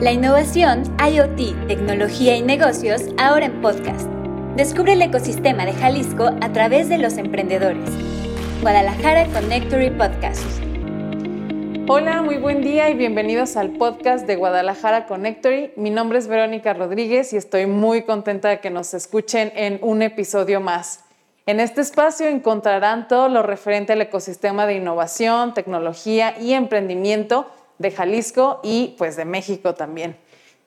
La innovación, IoT, tecnología y negocios ahora en podcast. Descubre el ecosistema de Jalisco a través de los emprendedores. Guadalajara Connectory Podcast. Hola, muy buen día y bienvenidos al podcast de Guadalajara Connectory. Mi nombre es Verónica Rodríguez y estoy muy contenta de que nos escuchen en un episodio más. En este espacio encontrarán todo lo referente al ecosistema de innovación, tecnología y emprendimiento de Jalisco y pues de México también.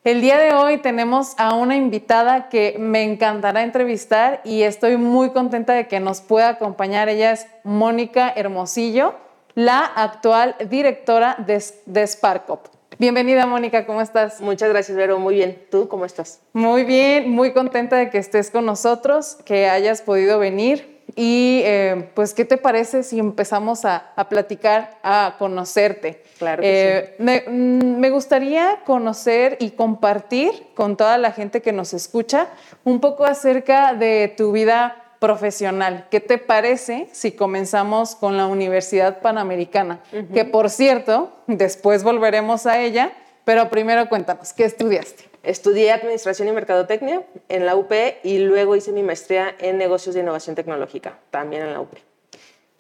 El día de hoy tenemos a una invitada que me encantará entrevistar y estoy muy contenta de que nos pueda acompañar. Ella es Mónica Hermosillo, la actual directora de, de Sparkop. Bienvenida, Mónica, ¿cómo estás? Muchas gracias, Vero. Muy bien. ¿Tú cómo estás? Muy bien, muy contenta de que estés con nosotros, que hayas podido venir. Y eh, pues, ¿qué te parece si empezamos a, platicar, a conocerte? Claro. Que. Eh, mm, me, gustaría conocer y compartir con toda la gente que nos escucha un poco acerca de tu vida profesional. ¿Qué te parece si comenzamos con la Universidad Panamericana? Que por cierto, después volveremos a ella, pero primero cuéntanos, ¿qué estudiaste? Estudié Administración y Mercadotecnia en la UP y luego hice mi maestría en Negocios de Innovación Tecnológica, también en la UP.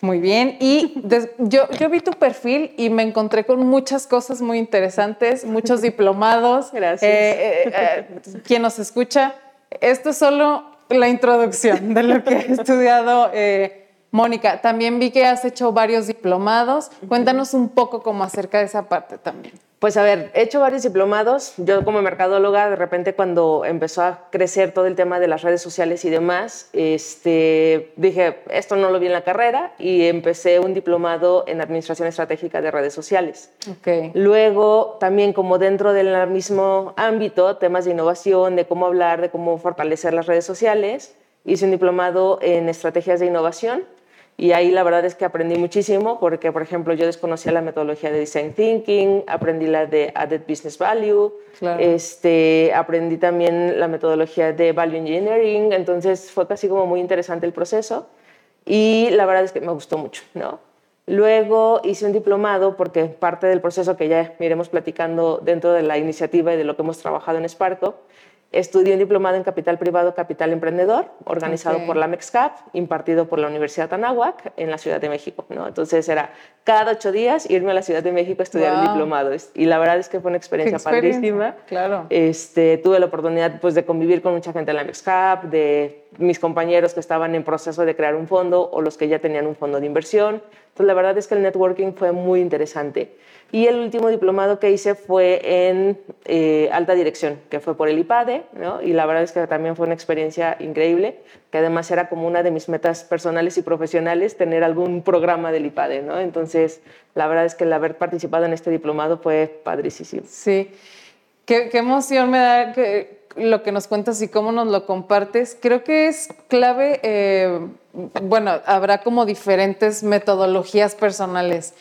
Muy bien, y yo, yo vi tu perfil y me encontré con muchas cosas muy interesantes, muchos diplomados. Gracias. Eh, eh, eh, quien nos escucha, esto es solo la introducción de lo que ha estudiado Mónica. También vi que has hecho varios diplomados. Cuéntanos un poco como acerca de esa parte también. Pues a ver, he hecho varios diplomados. Yo como mercadóloga, de repente cuando empezó a crecer todo el tema de las redes sociales y demás, este, dije, esto no lo vi en la carrera y empecé un diplomado en Administración Estratégica de Redes Sociales. Okay. Luego, también como dentro del mismo ámbito, temas de innovación, de cómo hablar, de cómo fortalecer las redes sociales, hice un diplomado en Estrategias de Innovación y ahí la verdad es que aprendí muchísimo porque, por ejemplo, yo desconocía la metodología de Design Thinking, aprendí la de Added Business Value, este, aprendí también la metodología de Value Engineering, entonces fue casi como muy interesante el proceso y la verdad es que me gustó mucho, ¿no? Luego hice un diplomado porque parte del proceso que ya iremos platicando dentro de la iniciativa y de lo que hemos trabajado en Sparko Estudié un diplomado en Capital Privado, Capital Emprendedor, organizado por la MEXCAP, impartido por la Universidad Anáhuac en la Ciudad de México. ¿no? Entonces era cada ocho días irme a la Ciudad de México a estudiar el diplomado. Y la verdad es que fue una experiencia, padrísima. Claro. Este, tuve la oportunidad pues, de convivir con mucha gente en la MEXCAP, de mis compañeros que estaban en proceso de crear un fondo o los que ya tenían un fondo de inversión. Entonces la verdad es que el networking fue muy interesante. Y el último diplomado que hice fue en eh, alta dirección, que fue por el IPADE, ¿no? y la verdad es que también fue una experiencia increíble, que además era como una de mis metas personales y profesionales, tener algún programa del IPADE. ¿no? Entonces, la verdad es que el haber participado en este diplomado fue padrísimo. Sí, qué, qué emoción me da que lo que nos cuentas y cómo nos lo compartes. Creo que es clave, eh, bueno, habrá como diferentes metodologías personales.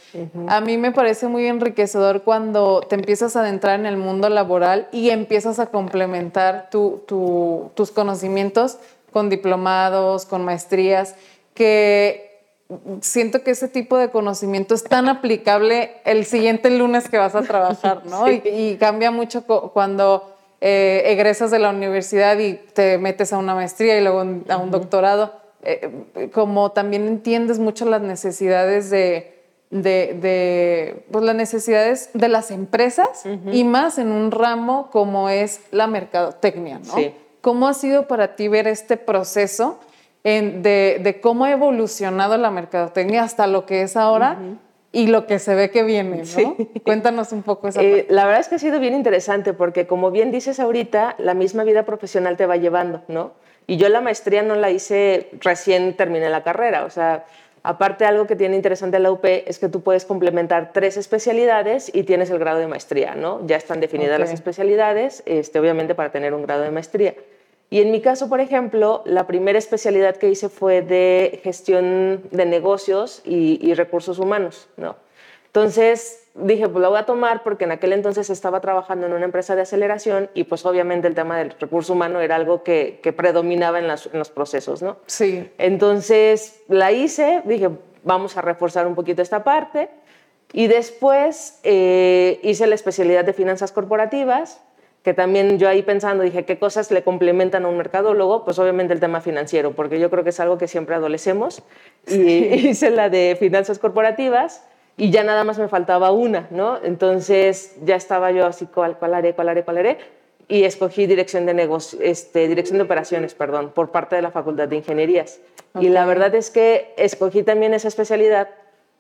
A mí me parece muy enriquecedor cuando te empiezas a adentrar en el mundo laboral y empiezas a complementar tus conocimientos con diplomados, con maestrías, que siento que ese tipo de conocimiento es tan aplicable el siguiente lunes que vas a trabajar, ¿no? y cambia mucho cuando eh, egresas de la universidad y te metes a una maestría y luego a un doctorado, eh, como también entiendes mucho las necesidades de, de, pues las necesidades de las empresas y más en un ramo como es la mercadotecnia, ¿no? ¿Cómo ha sido para ti ver este proceso de, de, cómo ha evolucionado la mercadotecnia hasta lo que es ahora? y lo que se ve que viene, ¿no? Cuéntanos un poco esa eh, La verdad es que ha sido bien interesante porque como bien dices ahorita, la misma vida profesional te va llevando, ¿no? Y yo la maestría no la hice recién terminé la carrera, o sea, aparte algo que tiene interesante la UP es que tú puedes complementar tres especialidades y tienes el grado de maestría, ¿no? Ya están definidas las especialidades, este, obviamente para tener un grado de maestría. Y en mi caso, por ejemplo, la primera especialidad que hice fue de gestión de negocios y, recursos humanos, ¿no? Entonces dije, pues la voy a tomar porque en aquel entonces estaba trabajando en una empresa de aceleración y pues obviamente el tema del recurso humano era algo que, predominaba en, en, los procesos, ¿no? Sí. Entonces la hice, dije, vamos a reforzar un poquito esta parte Y después eh, hice la especialidad de finanzas corporativas, que también yo ahí pensando dije, ¿qué cosas le complementan a un mercadólogo? Pues obviamente el tema financiero, porque yo creo que es algo que siempre adolecemos. Y hice la de finanzas corporativas y ya nada más me faltaba una, ¿no? Entonces ya estaba yo así, ¿cuál, cuál haré, cuál haré, cuál haré? Y escogí dirección de negocios, este, dirección de operaciones, perdón, por parte de la Facultad de Ingenierías. Y la verdad es que escogí también esa especialidad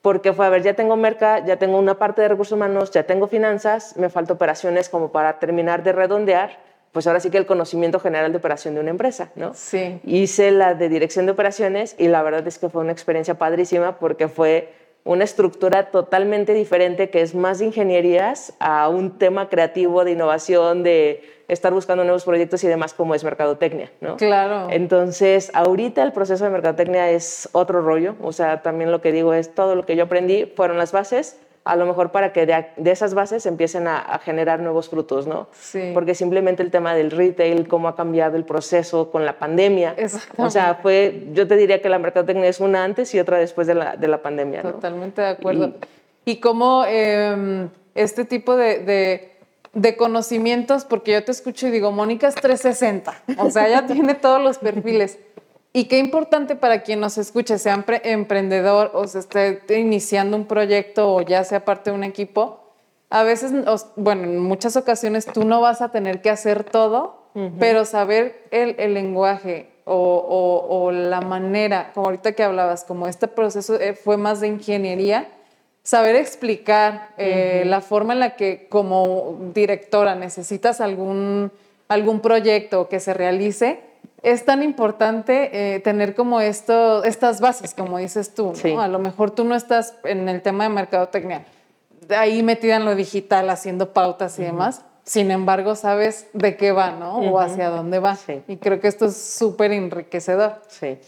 porque fue, a ver, ya tengo merca, ya tengo una parte de recursos humanos, ya tengo finanzas, me falta operaciones como para terminar de redondear, pues ahora sí que el conocimiento general de operación de una empresa, ¿no? Sí. Hice la de dirección de operaciones y la verdad es que fue una experiencia padrísima porque fue una estructura totalmente diferente que es más de ingenierías a un tema creativo de innovación, de estar buscando nuevos proyectos y demás como es mercadotecnia, ¿no? Claro. Entonces, ahorita el proceso de mercadotecnia es otro rollo, o sea, también lo que digo es todo lo que yo aprendí fueron las bases, a lo mejor para que de, esas bases empiecen a, generar nuevos frutos, ¿no? Sí. Porque simplemente el tema del retail, cómo ha cambiado el proceso con la pandemia. O sea, fue, yo te diría que la mercadotecnia es una antes y otra después de la, de la pandemia, ¿no? Totalmente de acuerdo. Y, cómo em, este tipo de, de conocimientos, porque yo te escucho y digo, Mónica es 360, o sea, ella tiene todos los perfiles. Y qué importante para quien nos escuche, sea emprendedor o se esté iniciando un proyecto o ya sea parte de un equipo, a veces, bueno, en muchas ocasiones tú no vas a tener que hacer todo, pero saber el, lenguaje o, la manera, como ahorita que hablabas, como este proceso eh, fue más de ingeniería, saber explicar eh, la forma en la que como directora necesitas algún, algún proyecto que se realice, es tan importante eh, tener como esto, estas bases, como dices tú. A lo mejor tú no estás en el tema de mercadotecnia, ahí metida en lo digital, haciendo pautas y demás. Sin embargo, sabes de qué va, ¿no? O hacia dónde va. Y creo que esto es súper enriquecedor. Sí.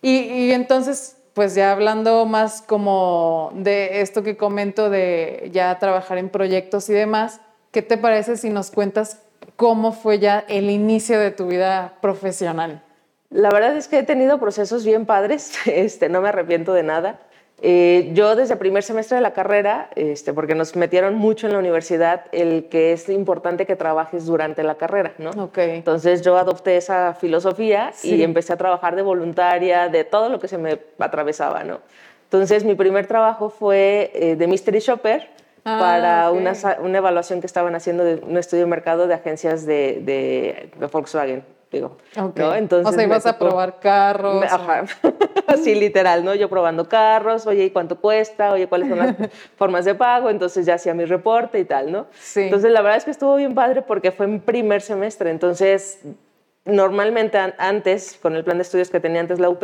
Y, y entonces, pues ya hablando más como de esto que comento de ya trabajar en proyectos y demás, ¿qué te parece si nos cuentas cómo fue ya el inicio de tu vida profesional. La verdad es que he tenido procesos bien padres, este, no me arrepiento de nada. Eh, yo desde el primer semestre de la carrera, este, porque nos metieron mucho en la universidad, el que es importante que trabajes durante la carrera, ¿no? Okay. Entonces yo adopté esa filosofía y empecé a trabajar de voluntaria, de todo lo que se me atravesaba, ¿no? Entonces mi primer trabajo fue eh, de Mystery Shopper, Ah, para una, una, evaluación que estaban haciendo de un estudio de mercado de agencias de, de, Volkswagen. Digo, Entonces, o sea, ibas a probar carros. Ajá, así literal, ¿no? Yo probando carros, oye, ¿y cuánto cuesta? Oye, ¿cuáles son las formas de pago? Entonces ya hacía mi reporte y tal, ¿no? Sí. Entonces la verdad es que estuvo bien padre porque fue en primer semestre, entonces normalmente antes, con el plan de estudios que tenía antes la UP,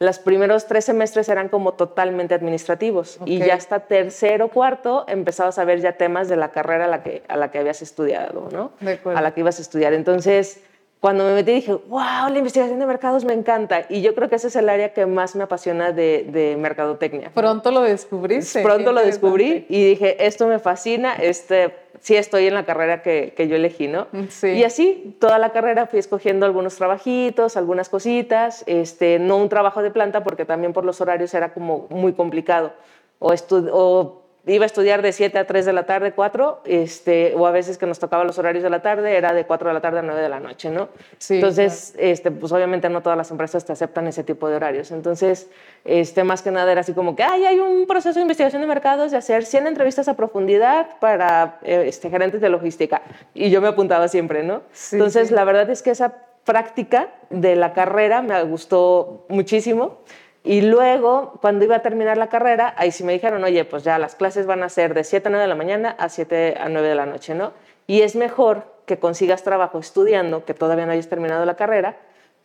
los primeros tres semestres eran como totalmente administrativos y ya hasta tercero, cuarto empezabas a ver ya temas de la carrera a la que, a la que habías estudiado, ¿no? a la que ibas a estudiar. Entonces, cuando me metí dije, wow, la investigación de mercados me encanta. Y yo creo que ese es el área que más me apasiona de, de mercadotecnia. Pronto lo descubriste. Pronto lo descubrí y dije, esto me fascina, este sí estoy en la carrera que, que yo elegí, ¿no? Sí. Y así, toda la carrera fui escogiendo algunos trabajitos, algunas cositas, este, no un trabajo de planta porque también por los horarios era como muy complicado. O, o iba a estudiar de 7 a 3 de la tarde, 4, este, o a veces que nos tocaba los horarios de la tarde, era de 4 de la tarde a 9 de la noche, ¿no? Sí, Entonces, este, pues obviamente no todas las empresas te aceptan ese tipo de horarios. Entonces, este, más que nada era así como que, ay, hay un proceso de investigación de mercados de hacer 100 entrevistas a profundidad para eh, este, gerentes de logística. Y yo me apuntaba siempre, ¿no? Entonces, la verdad es que esa práctica de la carrera me gustó muchísimo. Y luego, cuando iba a terminar la carrera, ahí sí me dijeron, oye, pues ya las clases van a ser de 7 a 9 de la mañana a 7 a 9 de la noche, ¿no? Y es mejor que consigas trabajo estudiando, que todavía no hayas terminado la carrera,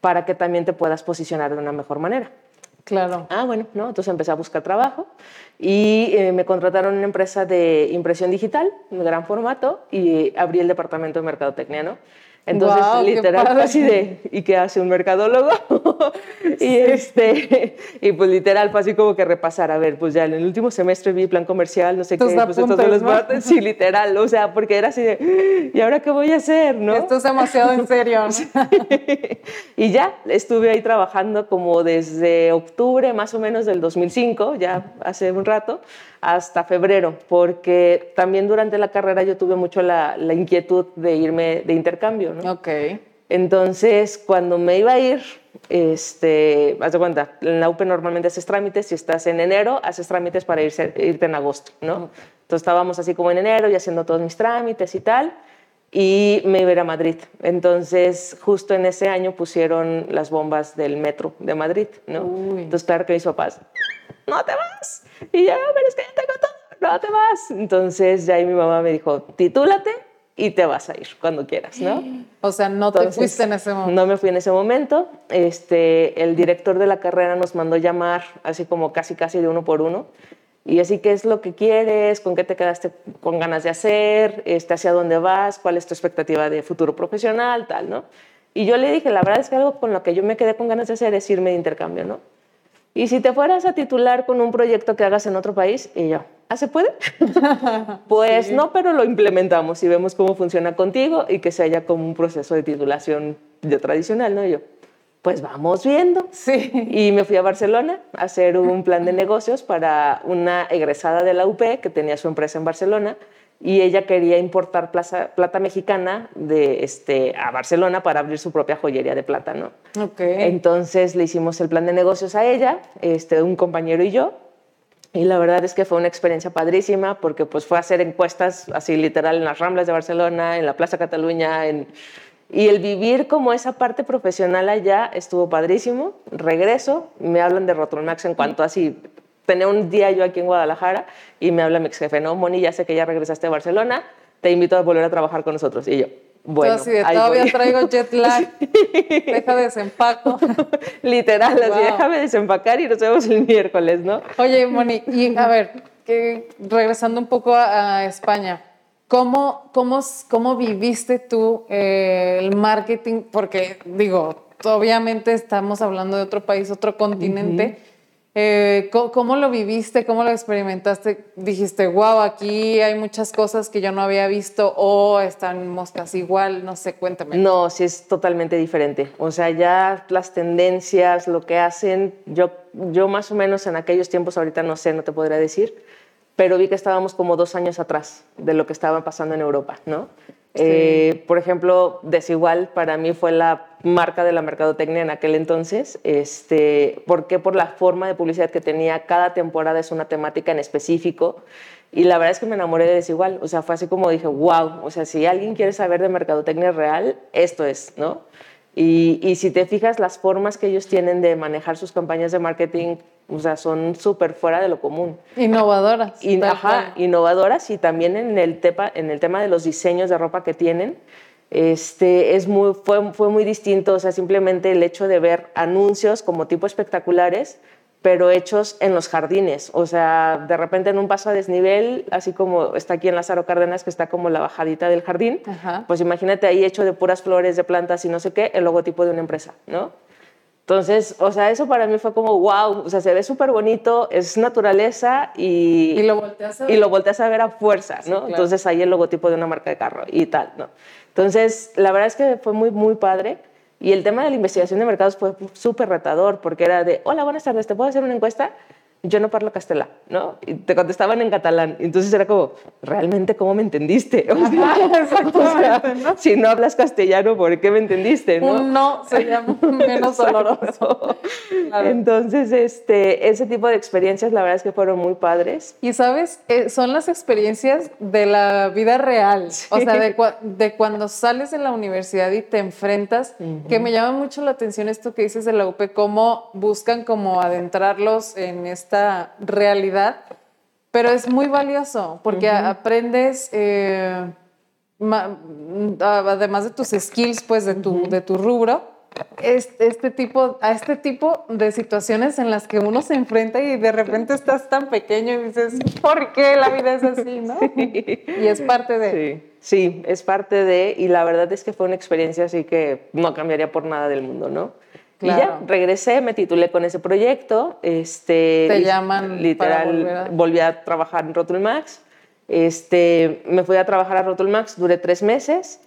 para que también te puedas posicionar de una mejor manera. Claro. Ah, bueno, ¿no? Entonces empecé a buscar trabajo y eh, me contrataron en una empresa de impresión digital, de gran formato, y abrí el departamento de mercadotecnia, ¿no? Entonces, literal, así de, ¿y qué hace un mercadólogo? y, este, y pues literal, fue así como que repasar, a ver, pues ya en el último semestre vi plan comercial, no sé qué, pues estos son los ¿no? sí, literal, o sea, porque era así de, ¿y ahora qué voy a hacer, no? Esto es demasiado en serio, y ya, estuve ahí trabajando como desde octubre más o menos del 2005, ya hace un rato, hasta febrero, porque también durante la carrera yo tuve mucho la, la inquietud de irme de intercambio, ¿no? Ok. Entonces, cuando me iba a ir, este, haz de cuenta, en la UP normalmente haces trámites, si estás en enero, haces trámites para irse, irte en agosto, ¿no? Entonces estábamos así como en enero y haciendo todos mis trámites y tal, y me iba a ir a Madrid. Entonces, justo en ese año pusieron las bombas del metro de Madrid, ¿no? Uy. Entonces, claro que mis papás, no te vas. Y yo, pero es que ya tengo todo, no te vas. Entonces, ya ahí mi mamá me dijo, titúlate y te vas a ir cuando quieras, ¿no? O sea, no te Entonces, fuiste en ese momento. No me fui en ese momento. Este, el director de la carrera nos mandó llamar, así como casi casi de uno por uno. Y así, ¿qué es lo que quieres? ¿Con qué te quedaste con ganas de hacer? Este, ¿Hacia dónde vas? ¿Cuál es tu expectativa de futuro profesional? Tal, ¿no? Y yo le dije, la verdad es que algo con lo que yo me quedé con ganas de hacer es irme de intercambio, ¿no? Y si te fueras a titular con un proyecto que hagas en otro país, y yo, ¿ah, se puede? pues no, pero lo implementamos y vemos cómo funciona contigo y que se haya como un proceso de titulación de tradicional, ¿no? Y yo, pues vamos viendo. Sí. Y me fui a Barcelona a hacer un plan de negocios para una egresada de la UP que tenía su empresa en Barcelona y ella quería importar plaza- plata mexicana de, este, a Barcelona para abrir su propia joyería de plata, ¿no? Ok. Entonces le hicimos el plan de negocios a ella, este, un compañero y yo. Y la verdad es que fue una experiencia padrísima porque pues fue a hacer encuestas así literal en las Ramblas de Barcelona, en la Plaza Cataluña, en... y el vivir como esa parte profesional allá estuvo padrísimo. Regreso, me hablan de Rotromax en cuanto así, tenía un día yo aquí en Guadalajara y me habla mi ex jefe, no, Moni, ya sé que ya regresaste a Barcelona, te invito a volver a trabajar con nosotros. Y yo, bueno, así de, ahí todavía voy". traigo jet lag. Deja desempaco. Literal, así, Wow. déjame desempacar y nos vemos el miércoles, ¿no? Oye, Moni, y a ver, que, regresando un poco a, a España, ¿cómo, cómo, cómo viviste tú eh, el marketing? Porque, digo, obviamente estamos hablando de otro país, otro continente. Eh, ¿cómo, cómo lo viviste? ¿Cómo lo experimentaste? Dijiste, wow, aquí hay muchas cosas que yo no había visto o estamos casi igual, no sé, cuéntame. No, sí es totalmente diferente. O sea, ya las tendencias, lo que hacen, yo, yo más o menos en aquellos tiempos, ahorita no sé, no te podría decir, pero vi que estábamos como dos años atrás de lo que estaba pasando en Europa, ¿no? Eh, por ejemplo, Desigual para mí fue la marca de la mercadotecnia en aquel entonces. Este, ¿Por qué? Por la forma de publicidad que tenía. Cada temporada es una temática en específico. Y la verdad es que me enamoré de Desigual. O sea, fue así como dije, wow, o sea, si alguien quiere saber de mercadotecnia real, esto es, ¿no? Y, y si te fijas, las formas que ellos tienen de manejar sus campañas de marketing, o sea, son súper fuera de lo común. Innovadoras. Ajá, innovadoras y también en el, tepa- en el tema de los diseños de ropa que tienen. Este, es muy, fue, fue muy distinto, o sea, simplemente el hecho de ver anuncios como tipo espectaculares, pero hechos en los jardines. O sea, de repente en un paso a desnivel, así como está aquí en Lázaro Cárdenas, que está como la bajadita del jardín, Ajá. pues imagínate ahí hecho de puras flores, de plantas y no sé qué, el logotipo de una empresa, ¿no? Entonces, o sea, eso para mí fue como, wow, o sea, se ve súper bonito, es naturaleza y, Y lo volteas a ver. y lo volteas a ver a fuerza, ¿no? claro. Entonces ahí el logotipo de una marca de carro y tal, ¿no? Entonces, la verdad es que fue muy, muy padre. Y el tema de la investigación de mercados fue súper retador porque era de, hola, buenas tardes, ¿te puedo hacer una encuesta? Yo no parlo castellano, ¿no? Y te contestaban en catalán. Entonces era como, ¿realmente cómo me entendiste? O sea, o sea, si no hablas castellano, ¿por qué me entendiste? ¿no? Un no se llama menos doloroso. Claro. Entonces, este, ese tipo de experiencias, la verdad es que fueron muy padres. Y sabes, Eh, son las experiencias de la vida real, o sea, de, cua- de cuando sales de la universidad y te enfrentas, que me llama mucho la atención esto que dices de la UP, cómo buscan como adentrarlos en esta realidad, pero es muy valioso porque aprendes, eh, ma- además de tus skills, pues de tu, de tu rubro, este, este tipo, a este tipo de situaciones en las que uno se enfrenta y de repente estás tan pequeño y dices, ¿por qué la vida es así? ¿no? Y es parte de... Sí, sí, es parte de, y la verdad es que fue una experiencia así que no cambiaría por nada del mundo, ¿no? Y Claro. ya, regresé, me titulé con ese proyecto. Este, Te y- llaman para Literal, volver a- volví a trabajar en Rotul Max. Este, me fui a trabajar a Rotul Max, duré tres meses.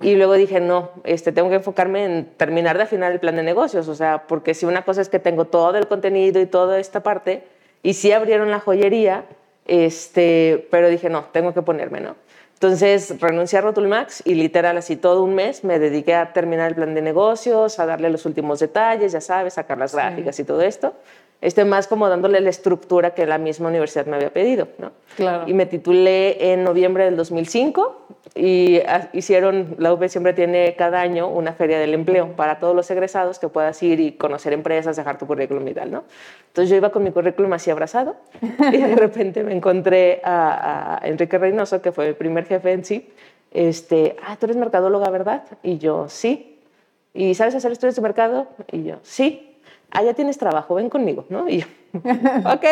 Y luego dije, no, este, tengo que enfocarme en terminar de afinar el plan de negocios. O sea, porque si una cosa es que tengo todo el contenido y toda esta parte, y sí abrieron la joyería, Este, pero dije, no, tengo que ponerme, ¿no? Entonces renuncié a Rotulmax y literal así todo un mes me dediqué a terminar el plan de negocios, a darle los últimos detalles, ya sabes, sacar las gráficas y todo esto este, más como dándole la estructura que la misma universidad me había pedido. ¿no? Claro. Y me titulé en noviembre del 2005 y hicieron, la UP siempre tiene cada año una feria del empleo para todos los egresados que puedas ir y conocer empresas, dejar tu currículum y tal. ¿no? Entonces yo iba con mi currículum así abrazado y de repente me encontré a, a Enrique Reynoso, que fue el primer jefe en sí. Este, ah, tú eres mercadóloga, ¿verdad? Y yo, sí. ¿Y sabes hacer estudios de mercado? Y yo, sí ah, ya tienes trabajo, ven conmigo, ¿no? Y yo, ok,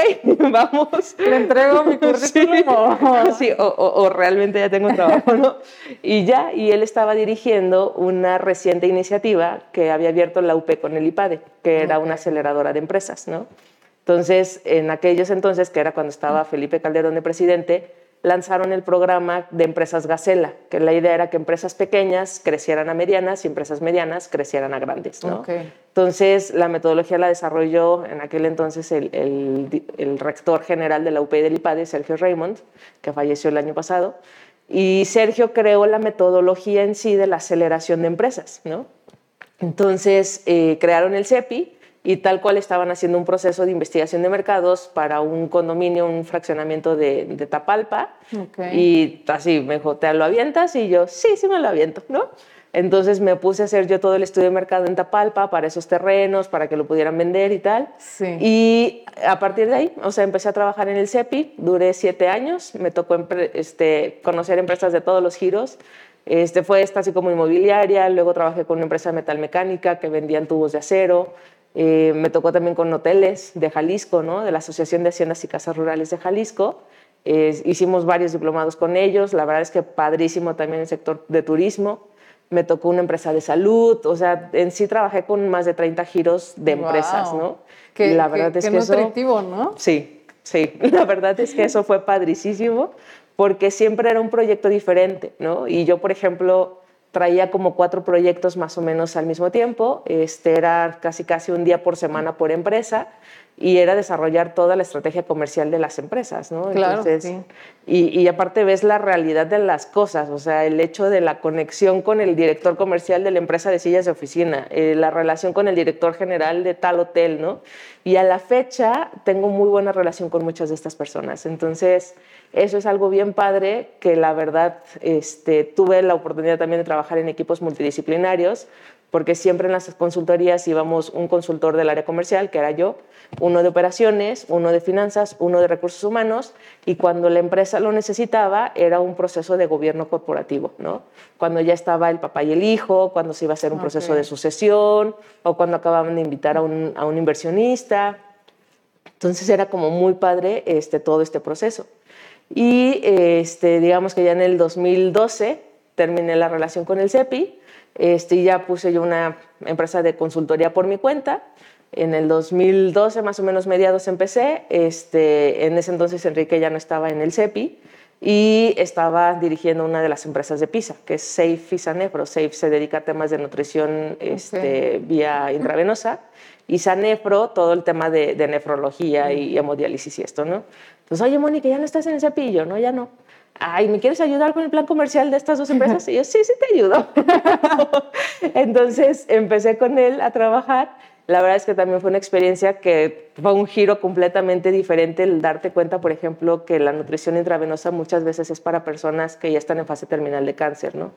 vamos. ¿Le entrego mi currículum? Sí, o, o, realmente ya tengo trabajo, ¿no? Y ya, y él estaba dirigiendo una reciente iniciativa que había abierto la UP con el IPADE, que era una aceleradora de empresas, ¿no? Entonces, en aquellos entonces, que era cuando estaba Felipe Calderón de presidente, lanzaron el programa de empresas Gacela, que la idea era que empresas pequeñas crecieran a medianas y empresas medianas crecieran a grandes. ¿no? Entonces, la metodología la desarrolló en aquel entonces el, el, rector general de la UP del IPADE, Sergio Raymond, que falleció el año pasado. Y Sergio creó la metodología en sí de la aceleración de empresas. ¿no? Entonces, eh, crearon el CEPI, y tal cual estaban haciendo un proceso de investigación de mercados para un condominio, un fraccionamiento de, de Tapalpa. Y así me dijo, ¿te lo avientas? Y yo, sí, sí me lo aviento, ¿no? Entonces me puse a hacer yo todo el estudio de mercado en Tapalpa para esos terrenos, para que lo pudieran vender y tal. Sí. Y a partir de ahí, o sea, empecé a trabajar en el CEPI, duré siete años, me tocó este, conocer empresas de todos los giros. Este, fue esta así como inmobiliaria, luego trabajé con una empresa de metalmecánica que vendían tubos de acero, eh, me tocó también con hoteles de Jalisco, ¿no? de la Asociación de Haciendas y Casas Rurales de Jalisco. hicimos varios diplomados con ellos. La verdad es que padrísimo también el sector de turismo. Me tocó una empresa de salud. O sea, en sí trabajé con más de 30 giros de empresas, ¿no? Que, la verdad es que nutritivo, ¿no? Sí, sí. La verdad es que eso fue padrísimo porque siempre era un proyecto diferente, ¿no? Y yo, por ejemplo, traía como cuatro proyectos más o menos al mismo tiempo. Este era casi casi un día por semana por empresa y era desarrollar toda la estrategia comercial de las empresas, ¿no? Claro, sí. y, y, aparte ves la realidad de las cosas, o sea, el hecho de la conexión con el director comercial de la empresa de sillas de oficina, eh, la relación con el director general de tal hotel, ¿no? Y a la fecha tengo muy buena relación con muchas de estas personas. Entonces, eso es algo bien padre que la verdad este, tuve la oportunidad también de trabajar en equipos multidisciplinarios, porque siempre en las consultorías íbamos un consultor del área comercial, que era yo, uno de operaciones, uno de finanzas, uno de recursos humanos, y cuando la empresa lo necesitaba era un proceso de gobierno corporativo, ¿no? Cuando ya estaba el papá y el hijo, cuando se iba a hacer un proceso de sucesión, o cuando acababan de invitar a un, a un inversionista. Entonces era como muy padre este, todo este proceso. Y este, digamos que ya en el 2012 terminé la relación con el CEPI este, y ya puse yo una empresa de consultoría por mi cuenta. En el 2012, más o menos mediados, empecé. Este, en ese entonces Enrique ya no estaba en el CEPI y estaba dirigiendo una de las empresas de PISA, que es Safe Fisanefro. Safe se dedica a temas de nutrición este, vía intravenosa y Sanefro todo el tema de, nefrología y hemodiálisis y esto, ¿no? Entonces, oye, Mónica, ya no estás en el cepillo, ¿no? Ya no. Ay, ¿me quieres ayudar con el plan comercial de estas dos empresas? Y yo, sí, sí te ayudo. Entonces empecé con él a trabajar la verdad es que también fue una experiencia que fue un giro completamente diferente el darte cuenta, por ejemplo, que la nutrición intravenosa muchas veces es para personas que ya están en fase terminal de cáncer, ¿no?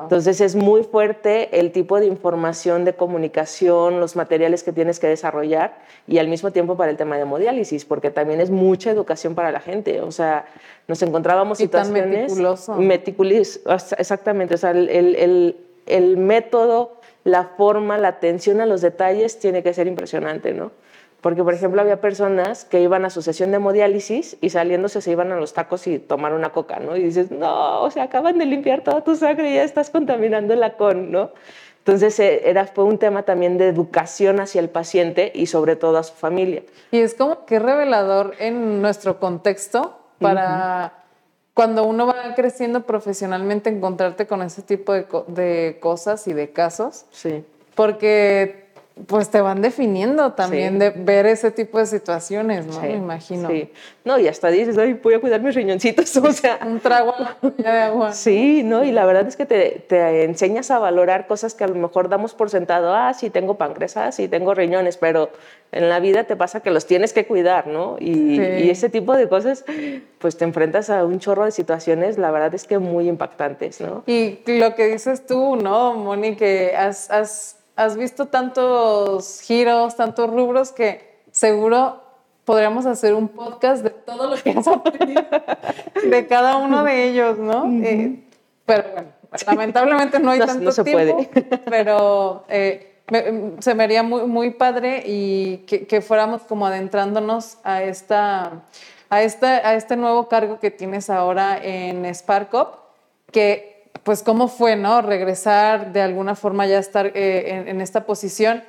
Entonces es muy fuerte el tipo de información, de comunicación, los materiales que tienes que desarrollar y al mismo tiempo para el tema de hemodiálisis, porque también es mucha educación para la gente, o sea, nos encontrábamos y situaciones... Tan meticuloso. Meticuloso, exactamente, o sea, el, el, el método la forma, la atención a los detalles tiene que ser impresionante, ¿no? Porque, por ejemplo, había personas que iban a su sesión de hemodiálisis y saliéndose se iban a los tacos y tomar una coca, ¿no? Y dices, no, o sea, acaban de limpiar toda tu sangre y ya estás contaminándola con, ¿no? Entonces, eh, era, fue un tema también de educación hacia el paciente y sobre todo a su familia. Y es como que revelador en nuestro contexto para cuando uno va creciendo profesionalmente, encontrarte con ese tipo de, cosas y de casos. Sí. Porque pues te van definiendo también de ver ese tipo de situaciones, ¿no? Me imagino. Sí. No, y hasta dices, ay, voy a cuidar mis riñoncitos, o sea. Un trago de agua. Sí, ¿no? Y la verdad es que te, te, enseñas a valorar cosas que a lo mejor damos por sentado, ah, sí tengo páncreas, ah, sí tengo riñones, pero en la vida te pasa que los tienes que cuidar, ¿no? Y, y ese tipo de cosas, pues te enfrentas a un chorro de situaciones, la verdad es que muy impactantes, ¿no? Y lo que dices tú, ¿no, Moni? Que has, has has visto tantos giros, tantos rubros que seguro podríamos hacer un podcast de todo lo que has aprendido de cada uno de ellos, ¿no? Eh, pero bueno, lamentablemente no hay tanto no se tiempo, puede. pero eh, se me haría muy, muy padre y que, que, fuéramos como adentrándonos a esta, a, esta, a este nuevo cargo que tienes ahora en SparkUp, que pues cómo fue, ¿no? Regresar de alguna forma ya estar eh, en, esta posición,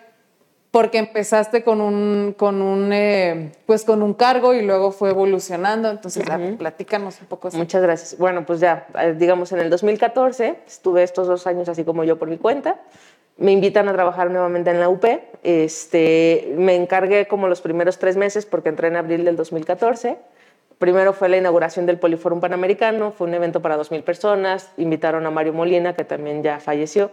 porque empezaste con un, con un, eh, pues con un cargo y luego fue evolucionando. Entonces, platícanos un poco. Muchas gracias. Bueno, pues ya, eh, digamos, en el 2014 estuve estos dos años así como yo por mi cuenta. Me invitan a trabajar nuevamente en la UP. Este, me encargué como los primeros tres meses porque entré en abril del 2014 Primero fue la inauguración del Poliforum Panamericano, fue un evento para 2.000 personas, invitaron a Mario Molina, que también ya falleció,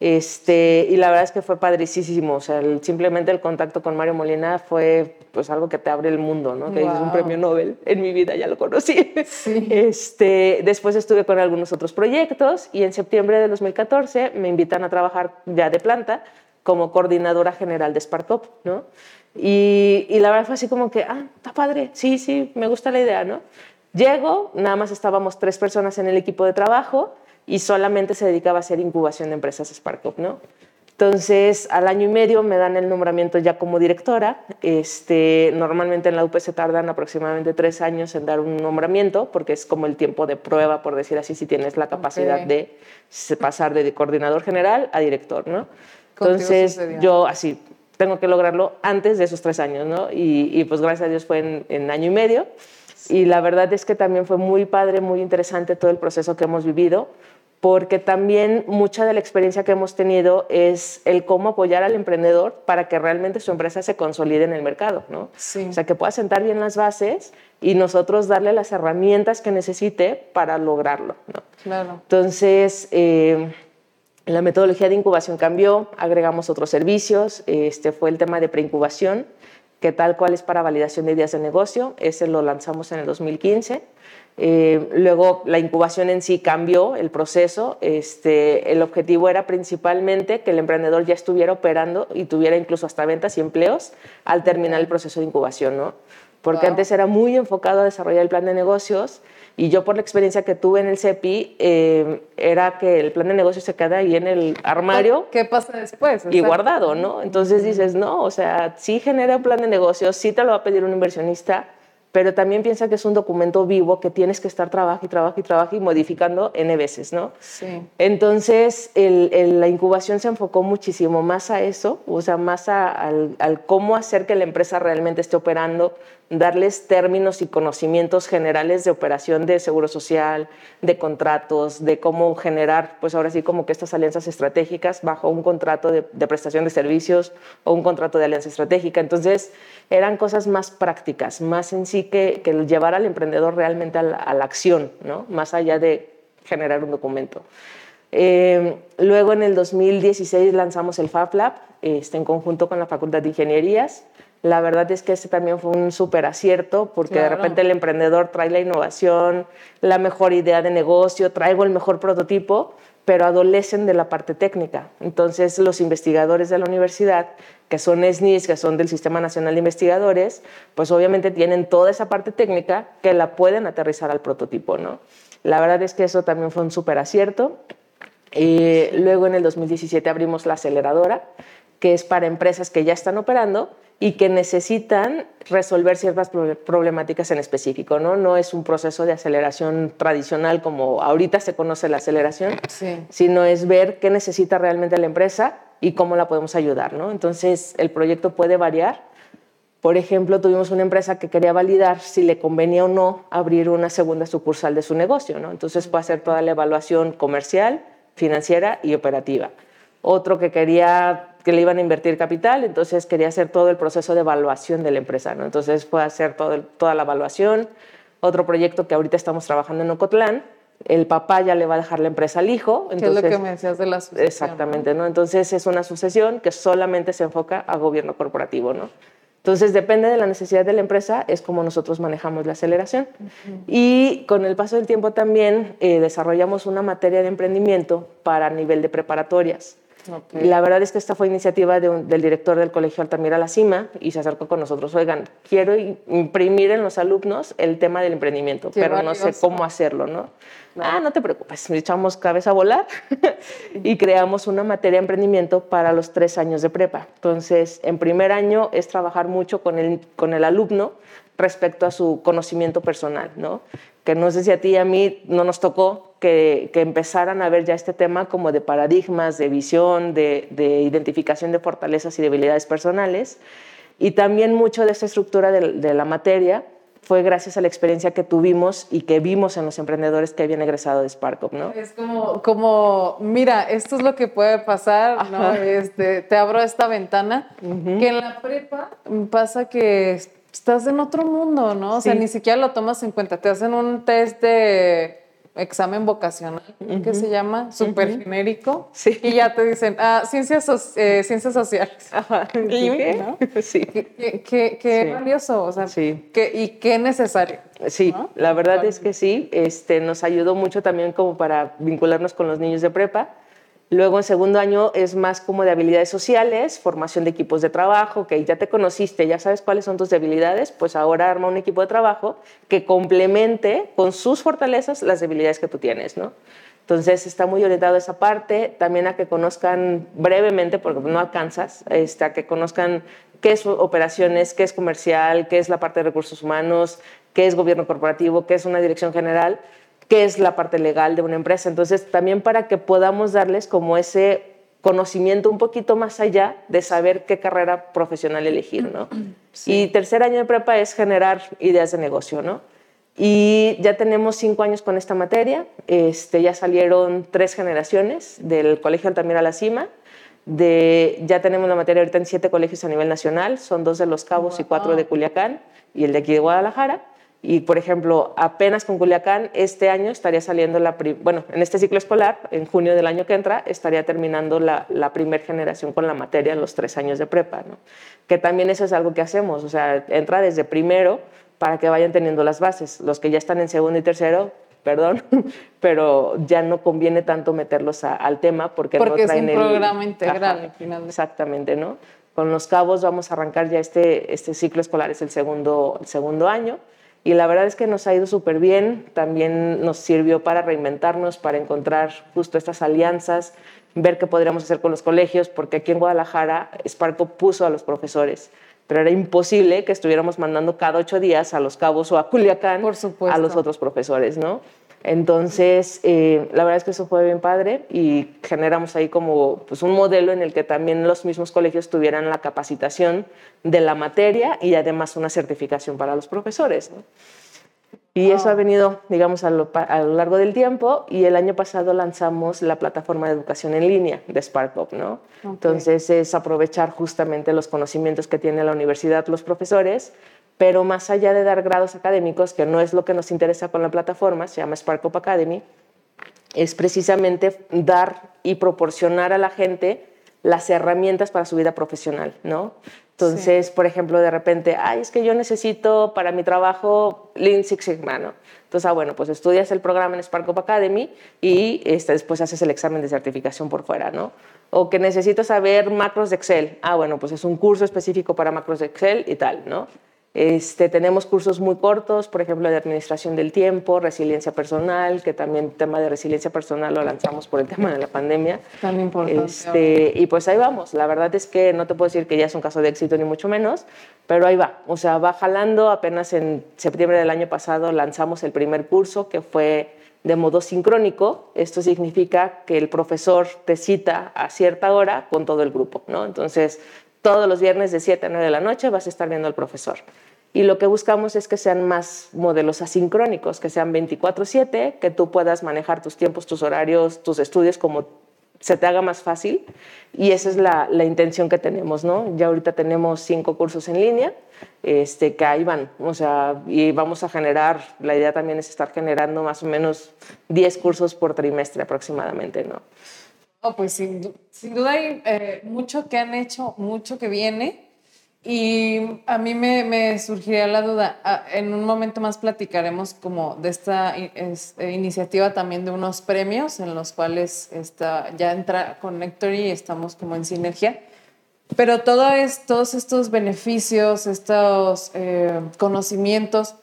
este, y la verdad es que fue padricísimo, o sea, simplemente el contacto con Mario Molina fue pues algo que te abre el mundo, ¿no? Que es un premio Nobel, en mi vida ya lo conocí. Este, después estuve con algunos otros proyectos y en septiembre de 2014 me invitan a trabajar ya de planta como coordinadora general de Spartop, ¿no? Y, la verdad fue así como que, ah, está padre, sí, sí, me gusta la idea, ¿no? Llego, nada más estábamos tres personas en el equipo de trabajo y solamente se dedicaba a hacer incubación de empresas SparkUp, ¿no? Entonces, al año y medio me dan el nombramiento ya como directora. Este, normalmente en la UP se tardan aproximadamente tres años en dar un nombramiento, porque es como el tiempo de prueba, por decir así, si tienes la capacidad de pasar de coordinador general a director, ¿no? Entonces, yo así, tengo que lograrlo antes de esos tres años, ¿no? Y, pues gracias a Dios fue en, año y medio. Y la verdad es que también fue muy padre, muy interesante todo el proceso que hemos vivido, porque también mucha de la experiencia que hemos tenido es el cómo apoyar al emprendedor para que realmente su empresa se consolide en el mercado, ¿no? Sí. O sea, que pueda sentar bien las bases y nosotros darle las herramientas que necesite para lograrlo, ¿no? Claro. Entonces, eh, la metodología de incubación cambió, agregamos otros servicios, este fue el tema de preincubación, que tal cual es para validación de ideas de negocio, ese lo lanzamos en el 2015. Eh, luego la incubación en sí cambió el proceso. Este, el objetivo era principalmente que el emprendedor ya estuviera operando y tuviera incluso hasta ventas y empleos al terminar el proceso de incubación, ¿no? Porque antes era muy enfocado a desarrollar el plan de negocios y yo por la experiencia que tuve en el CEPI, eh, era que el plan de negocio se queda ahí en el armario. ¿Qué pasa después? Y guardado, ¿no? Entonces dices, no, o sea, sí genera un plan de negocio, sí te lo va a pedir un inversionista, pero también piensa que es un documento vivo que tienes que estar trabajando y trabajando y trabajando y modificando N veces, ¿no? Sí. Entonces, el, la incubación se enfocó muchísimo más a eso, o sea, más al, al, cómo hacer que la empresa realmente esté operando, darles términos y conocimientos generales de operación de seguro social, de contratos, de cómo generar, pues ahora sí, como que estas alianzas estratégicas bajo un contrato de, prestación de servicios o un contrato de alianza estratégica. Entonces, eran cosas más prácticas, más en sí que, llevar al emprendedor realmente a la, acción, ¿no? más allá de generar un documento. Eh, luego, en el 2016, lanzamos el Fab Lab este, en conjunto con la Facultad de Ingenierías la verdad es que ese también fue un súper acierto porque de repente el emprendedor trae la innovación, la mejor idea de negocio, traigo el mejor prototipo, pero adolecen de la parte técnica. Entonces los investigadores de la universidad, que son SNIS, que son del Sistema Nacional de Investigadores, pues obviamente tienen toda esa parte técnica que la pueden aterrizar al prototipo. ¿no? La verdad es que eso también fue un súper acierto. Y luego en el 2017 abrimos la aceleradora, que es para empresas que ya están operando y que necesitan resolver ciertas problemáticas en específico, ¿no? No es un proceso de aceleración tradicional como ahorita se conoce la aceleración, sino es ver qué necesita realmente la empresa y cómo la podemos ayudar, ¿no? Entonces, el proyecto puede variar. Por ejemplo, tuvimos una empresa que quería validar si le convenía o no abrir una segunda sucursal de su negocio, ¿no? Entonces, puede hacer toda la evaluación comercial, financiera y operativa. Otro que quería que le iban a invertir capital, entonces quería hacer todo el proceso de evaluación de la empresa, ¿no? Entonces fue hacer todo toda la evaluación. Otro proyecto que ahorita estamos trabajando en Ocotlán, el papá ya le va a dejar la empresa al hijo. Entonces, es lo que me decías de la sucesión. Exactamente, ¿no? Entonces es una sucesión que solamente se enfoca a gobierno corporativo, ¿no? Entonces, depende de la necesidad de la empresa, es como nosotros manejamos la aceleración. Y con el paso del tiempo también eh, desarrollamos una materia de emprendimiento para nivel de preparatorias. La verdad es que esta fue iniciativa del director del Colegio Altamira La Cima y se acercó con nosotros. Oigan, quiero imprimir en los alumnos el tema del emprendimiento, pero no sé cómo hacerlo, ¿no? Ah, no te preocupes, echamos cabeza a volar y creamos una materia de emprendimiento para los tres años de prepa. Entonces, en primer año es trabajar mucho con el, con el alumno respecto a su conocimiento personal, ¿no? Que no sé si a ti y a mí no nos tocó que, que empezaran a ver ya este tema como de paradigmas, de visión, de, de, identificación de fortalezas y debilidades personales. Y también mucho de esta estructura de, de la materia fue gracias a la experiencia que tuvimos y que vimos en los emprendedores que habían egresado de SparkUp, ¿no? Es como, como mira, esto es lo que puede pasar, ¿no? Este, te abro esta ventana, que en la prepa pasa que estás en otro mundo, ¿no? O sea, ni siquiera lo tomas en cuenta. Te hacen un test de examen vocacional, que se llama, súper genérico, sí. y ya te dicen, ah, ciencias, eh, ciencias sociales. Ajá. ¿Y qué? Sí. Qué, qué, valioso, o sea, sí. qué, y qué necesario. Sí, la verdad es que sí, este, nos ayudó mucho también como para vincularnos con los niños de prepa, Luego en segundo año es más como de habilidades sociales, formación de equipos de trabajo, que ya te conociste, ya sabes cuáles son tus debilidades, pues ahora arma un equipo de trabajo que complemente con sus fortalezas las debilidades que tú tienes, ¿no? Entonces está muy orientado a esa parte, también a que conozcan brevemente, porque no alcanzas, este, a que conozcan qué es operaciones, qué es comercial, qué es la parte de recursos humanos, qué es gobierno corporativo, qué es una dirección general qué es la parte legal de una empresa. Entonces, también para que podamos darles como ese conocimiento un poquito más allá de saber qué carrera profesional elegir, ¿no? Y tercer año de prepa es generar ideas de negocio, ¿no? Y ya tenemos cinco años con esta materia, este, ya salieron tres generaciones del Colegio Altamira La Cima, de, ya tenemos la materia ahorita en siete colegios a nivel nacional, son dos de Los Cabos y cuatro de Culiacán y el de aquí de Guadalajara. Y, por ejemplo, apenas con Culiacán, este año estaría saliendo la, bueno, en este ciclo escolar, en junio del año que entra, estaría terminando la, la primera generación con la materia en los tres años de prepa, ¿no? Que también eso es algo que hacemos, o sea, entra desde primero para que vayan teniendo las bases. Los que ya están en segundo y tercero, perdón, pero ya no conviene tanto meterlos al tema porque, porque no traen es un programa integral al final. Exactamente, ¿no? Con los cabos vamos a arrancar ya este, este ciclo escolar, es el segundo, el segundo año y la verdad es que nos ha ido súper bien, también nos sirvió para reinventarnos, para encontrar justo estas alianzas, ver qué podríamos hacer con los colegios, porque aquí en Guadalajara Sparco puso a los profesores, pero era imposible que estuviéramos mandando cada ocho días a Los Cabos o a Culiacán a los otros profesores, ¿no? Entonces, eh, la verdad es que eso fue bien padre y generamos ahí como pues, un modelo en el que también los mismos colegios tuvieran la capacitación de la materia y además una certificación para los profesores. Y eso ha venido, digamos, a lo, largo del tiempo y el año pasado lanzamos la plataforma de educación en línea de SparkUp, ¿no? Entonces es aprovechar justamente los conocimientos que tiene la universidad los profesores pero más allá de dar grados académicos, que no es lo que nos interesa con la plataforma, se llama SparkUp Academy, es precisamente dar y proporcionar a la gente las herramientas para su vida profesional, ¿no? Entonces, por ejemplo, de repente, ay, es que yo necesito para mi trabajo Lean Six Sigma, ¿no? Entonces, ah, bueno, pues estudias el programa en SparkUp Academy y este, después haces el examen de certificación por fuera, ¿no? O que necesito saber macros de Excel. Ah, bueno, pues es un curso específico para macros de Excel y tal, ¿no? Este, tenemos cursos muy cortos, por ejemplo, de administración del tiempo, resiliencia personal, que también tema de resiliencia personal lo lanzamos por el tema de la pandemia. Tan importante. Este, y pues ahí vamos. La verdad es que no te puedo decir que ya es un caso de éxito ni mucho menos, pero ahí va. O sea, va jalando. Apenas en septiembre del año pasado lanzamos el primer curso que fue de modo sincrónico. Esto significa que el profesor te cita a cierta hora con todo el grupo, ¿no? Entonces, todos los viernes de 7 a 9 de la noche vas a estar viendo al profesor. Y lo que buscamos es que sean más modelos asincrónicos, que sean 24/7, que tú puedas manejar tus tiempos, tus horarios, tus estudios como se te haga más fácil y esa es la, la, intención que tenemos, ¿no? Ya ahorita tenemos cinco cursos en línea, este, que ahí van, o sea, y vamos a generar, la idea también es estar generando más o menos 10 cursos por trimestre aproximadamente, ¿no? Oh, pues sin, sin duda hay eh, mucho que han hecho, mucho que viene. Y a mí me, me surgiría la duda, ah, en un momento más platicaremos como de esta eh, iniciativa también de unos premios en los cuales está, ya entra Connectory y estamos como en sinergia. Pero todos estos beneficios, estos eh, conocimientos,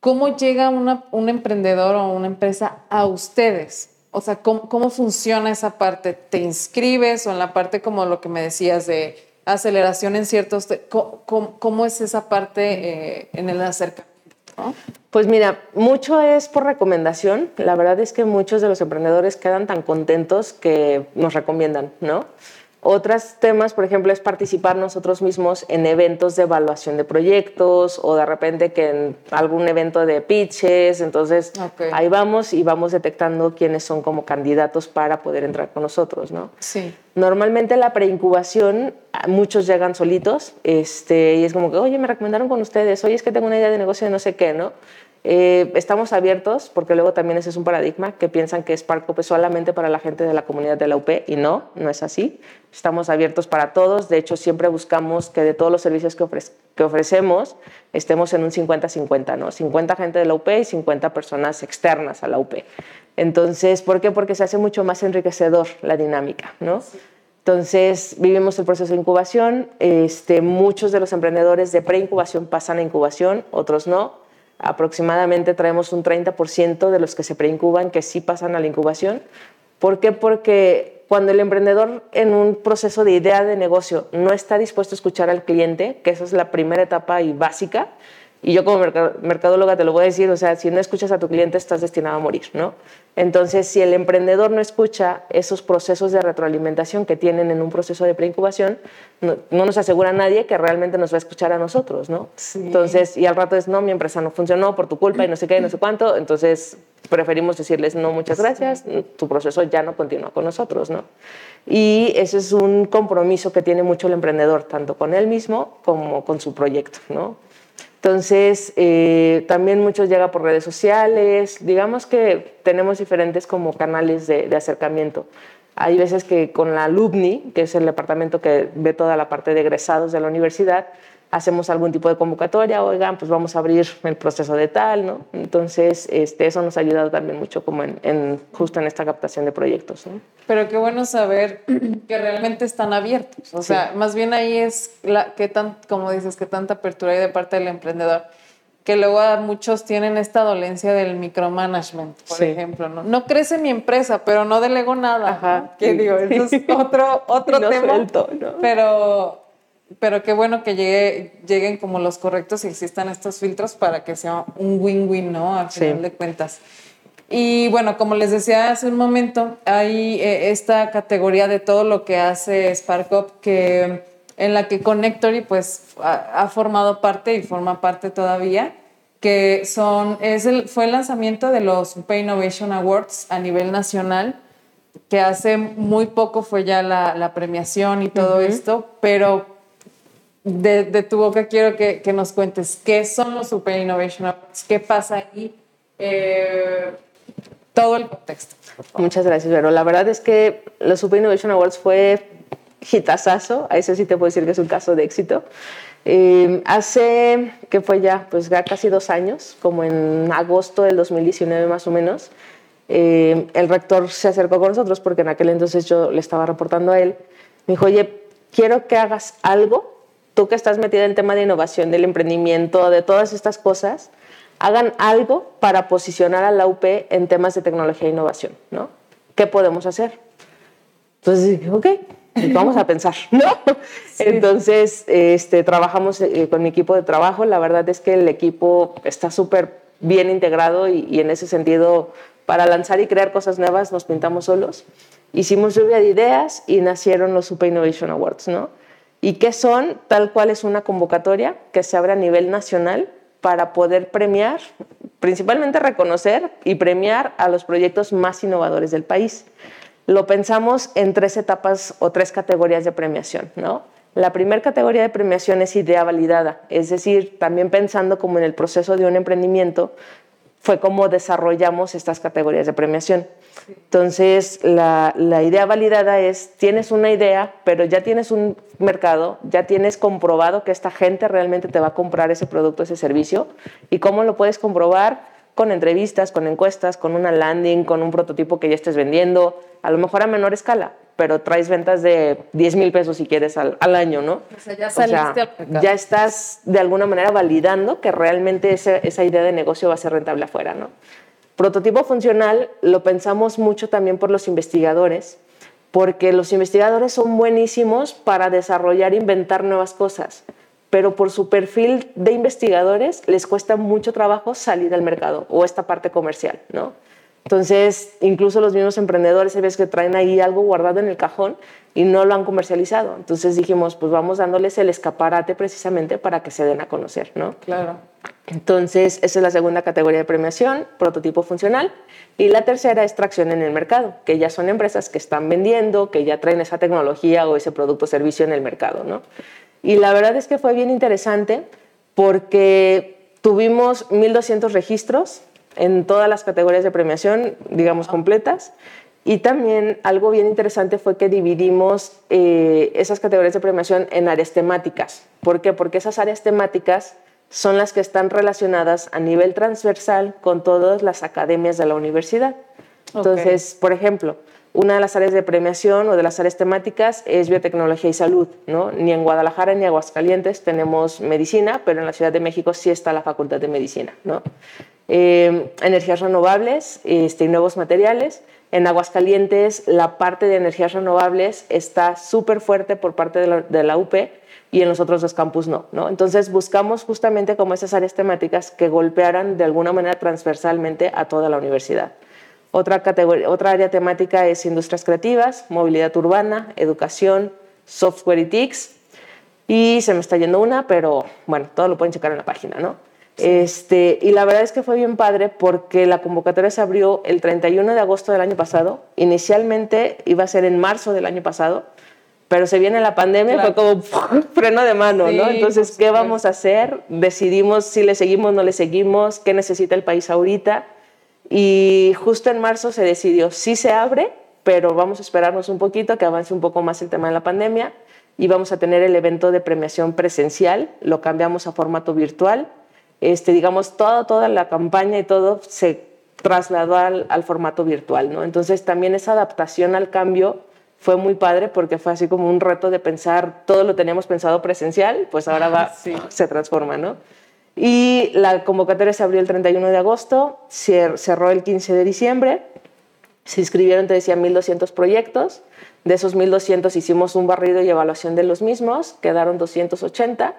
¿cómo llega una, un emprendedor o una empresa a ustedes? O sea, ¿cómo, ¿cómo, funciona esa parte? ¿Te inscribes o en la parte como lo que me decías de aceleración en ciertos... ¿Cómo, cómo es esa parte eh, en el acercamiento? Pues mira, mucho es por recomendación. La verdad es que muchos de los emprendedores quedan tan contentos que nos recomiendan, ¿no? Otros temas, por ejemplo, es participar nosotros mismos en eventos de evaluación de proyectos o de repente que en algún evento de pitches. Entonces, ahí vamos y vamos detectando quiénes son como candidatos para poder entrar con nosotros, ¿no? Sí. Normalmente la preincubación, muchos llegan solitos este, y es como que, oye, me recomendaron con ustedes, oye, es que tengo una idea de negocio de no sé qué, ¿no? Eh, estamos abiertos, porque luego también ese es un paradigma, que piensan que SparkUp es solamente para la gente de la comunidad de la UP, y no, no es así. Estamos abiertos para todos, de hecho siempre buscamos que de todos los servicios que, que ofrecemos estemos en un 50-50, ¿no? 50 gente de la UP y 50 personas externas a la UP. Entonces, ¿por qué? Porque se hace mucho más enriquecedor la dinámica, ¿no? Entonces, vivimos el proceso de incubación. Este, muchos de los emprendedores de preincubación pasan a incubación, otros no aproximadamente traemos un 30% de los que se preincuban que sí pasan a la incubación. ¿Por qué? Porque cuando el emprendedor en un proceso de idea de negocio no está dispuesto a escuchar al cliente, que esa es la primera etapa y básica, y yo como mercadóloga te lo voy a decir, o sea, si no escuchas a tu cliente estás destinado a morir, ¿no? Entonces, si el emprendedor no escucha esos procesos de retroalimentación que tienen en un proceso de preincubación, no, no nos asegura nadie que realmente nos va a escuchar a nosotros, ¿no? Entonces, y al rato es, no, mi empresa no funcionó por tu culpa y no sé qué, y no sé cuánto, entonces preferimos decirles, no, muchas gracias, tu proceso ya no continúa con nosotros, ¿no? Y ese es un compromiso que tiene mucho el emprendedor, tanto con él mismo como con su proyecto, ¿no? Entonces, eh, también muchos llegan por redes sociales, digamos que tenemos diferentes como canales de, de, acercamiento. Hay veces que con la alumni, que es el departamento que ve toda la parte de egresados de la universidad, hacemos algún tipo de convocatoria, oigan, pues vamos a abrir el proceso de tal, ¿no? Entonces, este, eso nos ha ayudado también mucho como en, justo en esta captación de proyectos, ¿no? Pero qué bueno saber que realmente están abiertos, o sea, más bien ahí es, la, que tan, como dices, que tanta apertura hay de parte del emprendedor, que luego muchos tienen esta dolencia del micromanagement, por ejemplo, ¿no? No crece mi empresa, pero no delego nada, Ajá, ¿Qué digo? Eso es otro, otro tema, ¿no? pero pero qué bueno que llegue, lleguen como los correctos y existan estos filtros para que sea un win-win, ¿no? Al final de cuentas. Y bueno, como les decía hace un momento, hay eh, esta categoría de todo lo que hace SparkUp que en la que Connectory pues ha, formado parte y forma parte todavía, que son, es el, fue el lanzamiento de los UP Innovation Awards a nivel nacional, que hace muy poco fue ya la, la premiación y todo esto, pero de, tu boca quiero que, que, nos cuentes qué son los Super Innovation Awards, qué pasa ahí, eh, todo el contexto. Muchas gracias, Vero. La verdad es que los Super Innovation Awards fue hitazazo, a eso sí te puedo decir que es un caso de éxito. Eh, hace, que fue ya, pues ya casi dos años, como en agosto del 2019 más o menos, eh, el rector se acercó con nosotros porque en aquel entonces yo le estaba reportando a él. Me dijo, oye, quiero que hagas algo tú que estás metida en el tema de innovación, del emprendimiento, de todas estas cosas, hagan algo para posicionar a la UP en temas de tecnología e innovación, ¿no? ¿Qué podemos hacer? Entonces dije, ok, pues vamos a pensar, ¿no? Entonces, este, trabajamos eh, con mi equipo de trabajo. La verdad es que el equipo está súper bien integrado y, y, en ese sentido, para lanzar y crear cosas nuevas, nos pintamos solos. Hicimos lluvia de ideas y nacieron los UP Innovation Awards, ¿no? Y qué son, tal cual es una convocatoria que se abre a nivel nacional para poder premiar, principalmente reconocer y premiar a los proyectos más innovadores del país. lo pensamos en tres etapas o tres categorías de premiación, ¿no? La primera categoría de premiación es idea validada, es decir, también pensando como en el proceso de un emprendimiento, fue como desarrollamos estas categorías de premiación. Entonces, la, la, idea validada es, tienes una idea, pero ya tienes un mercado, ya tienes comprobado que esta gente realmente te va a comprar ese producto, ese servicio. ¿Y cómo lo puedes comprobar? Con entrevistas, con encuestas, con una landing, con un prototipo que ya estés vendiendo, a lo mejor a menor escala, pero traes ventas de 10 mil pesos si quieres al, año, ¿no? O sea, ya saliste Ya estás de alguna manera validando que realmente esa idea de negocio va a ser rentable afuera, ¿no? Prototipo funcional lo pensamos mucho también por los investigadores, porque los investigadores son buenísimos para desarrollar e inventar nuevas cosas pero por su perfil de investigadores les cuesta mucho trabajo salir al mercado o esta parte comercial, ¿no? Entonces, incluso los mismos emprendedores, hay veces que traen ahí algo guardado en el cajón y no lo han comercializado. Entonces dijimos, pues vamos dándoles el escaparate precisamente para que se den a conocer, ¿no? Claro. Entonces, esa es la segunda categoría de premiación, prototipo funcional. Y la tercera es tracción en el mercado, que ya son empresas que están vendiendo, que ya traen esa tecnología o ese producto o servicio en el mercado, ¿no? Y la verdad es que fue bien interesante porque tuvimos 1.200 registros en todas las categorías de premiación, digamos, completas. Y también algo bien interesante fue que dividimos eh, esas categorías de premiación en áreas temáticas. ¿Por qué? Porque esas áreas temáticas son las que están relacionadas a nivel transversal con todas las academias de la universidad. Entonces, por ejemplo, una de las áreas de premiación o de las áreas temáticas es biotecnología y salud. ¿no? Ni en Guadalajara ni en Aguascalientes tenemos medicina, pero en la Ciudad de México sí está la Facultad de Medicina. ¿no? Eh, energías renovables este, y nuevos materiales. En Aguascalientes la parte de energías renovables está súper fuerte por parte de la, de UP y en los otros dos campus no, no. Entonces buscamos justamente como esas áreas temáticas que golpearan de alguna manera transversalmente a toda la universidad. Otra, categoría, otra área temática es industrias creativas, movilidad urbana, educación, software y TICs. Y se me está yendo una, pero bueno, todo lo pueden checar en la página, ¿no? Este, y la verdad es que fue bien padre porque la convocatoria se abrió el 31 de agosto del año pasado. Inicialmente iba a ser en marzo del año pasado, pero se viene la pandemia y fue como freno de mano, ¿no? Entonces, ¿qué vamos a hacer? Decidimos si le seguimos, no le seguimos, qué necesita el país ahorita. Y justo en marzo se decidió, sí se abre, pero vamos a esperarnos un poquito, que avance un poco más el tema de la pandemia y vamos a tener el evento de premiación presencial, lo cambiamos a formato virtual. Este, digamos, toda, toda la campaña y todo se trasladó al, al, formato virtual, ¿no? Entonces también esa adaptación al cambio fue muy padre porque fue así como un reto de pensar, todo lo teníamos pensado presencial, pues ahora va, se transforma, ¿no? Y la convocatoria se abrió el 31 de agosto, cerró el 15 de diciembre, se inscribieron, te decía, 1.200 proyectos. De esos 1.200 hicimos un barrido y evaluación de los mismos, quedaron 280.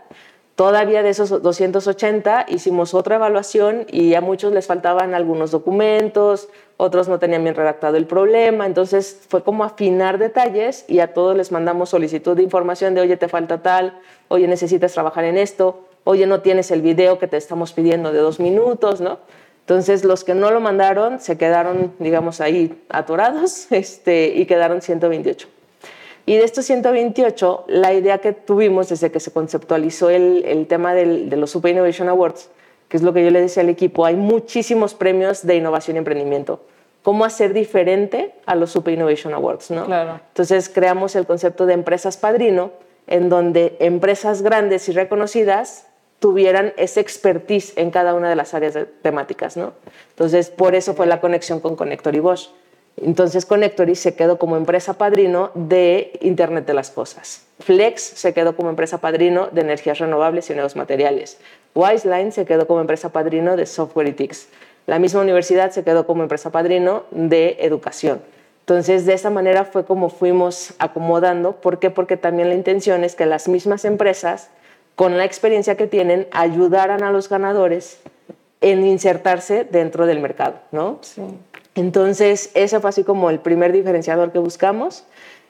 Todavía de esos 280 hicimos otra evaluación y a muchos les faltaban algunos documentos, otros no tenían bien redactado el problema, entonces fue como afinar detalles y a todos les mandamos solicitud de información de, oye, te falta tal, oye, necesitas trabajar en esto, oye, no tienes el video que te estamos pidiendo de dos minutos, ¿no? Entonces, los que no lo mandaron se quedaron, digamos, ahí atorados este, y quedaron 128. Y de estos 128, la idea que tuvimos desde que se conceptualizó el, el tema del, de los Super Innovation Awards, que es lo que yo le decía al equipo, hay muchísimos premios de innovación y emprendimiento. ¿Cómo hacer diferente a los Super Innovation Awards? ¿no? Claro. Entonces creamos el concepto de empresas padrino, en donde empresas grandes y reconocidas tuvieran esa expertise en cada una de las áreas temáticas, ¿no? Entonces, por eso fue la conexión con Connector y Bosch. Entonces, Connectory se quedó como empresa padrino de Internet de las Cosas. Flex se quedó como empresa padrino de energías renovables y nuevos materiales. Wiseline se quedó como empresa padrino de Software y TICS. La misma universidad se quedó como empresa padrino de educación. Entonces, de esa manera fue como fuimos acomodando. ¿Por qué? Porque también la intención es que las mismas empresas con la experiencia que tienen, ayudaran a los ganadores en insertarse dentro del mercado, ¿no? Entonces, ese fue así como el primer diferenciador que buscamos.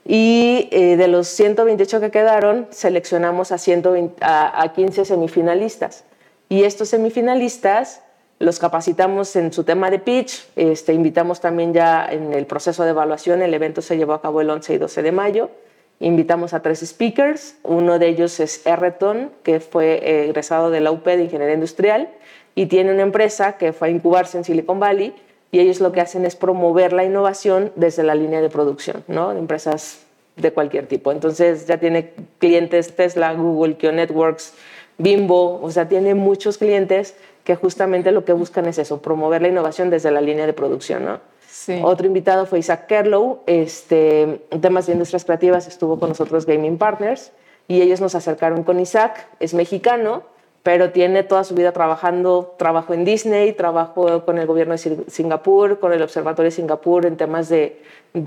Y eh, de los 128 que quedaron, seleccionamos a, 120, a, 15 semifinalistas. Y estos semifinalistas los capacitamos en su tema de pitch, este, invitamos también ya en el proceso de evaluación, el evento se llevó a cabo el 11 y 12 de mayo, invitamos a tres speakers, uno de ellos es Erreton, que fue eh, egresado de la UP de Ingeniería Industrial y tiene una empresa que fue a incubarse en Silicon Valley y ellos lo que hacen es promover la innovación desde la línea de producción, ¿no? de empresas de cualquier tipo. Entonces ya tiene clientes Tesla, Google, Kio Networks, Bimbo, o sea, tiene muchos clientes que justamente lo que buscan es eso, promover la innovación desde la línea de producción, ¿no? Sí. Otro invitado fue Isaac Kerlow, este, temas de industrias creativas estuvo con nosotros Gaming Partners y ellos nos acercaron con Isaac, es mexicano, pero tiene toda su vida trabajando, trabajo en Disney, trabajo con el gobierno de Singapur, con el Observatorio de Singapur en temas de,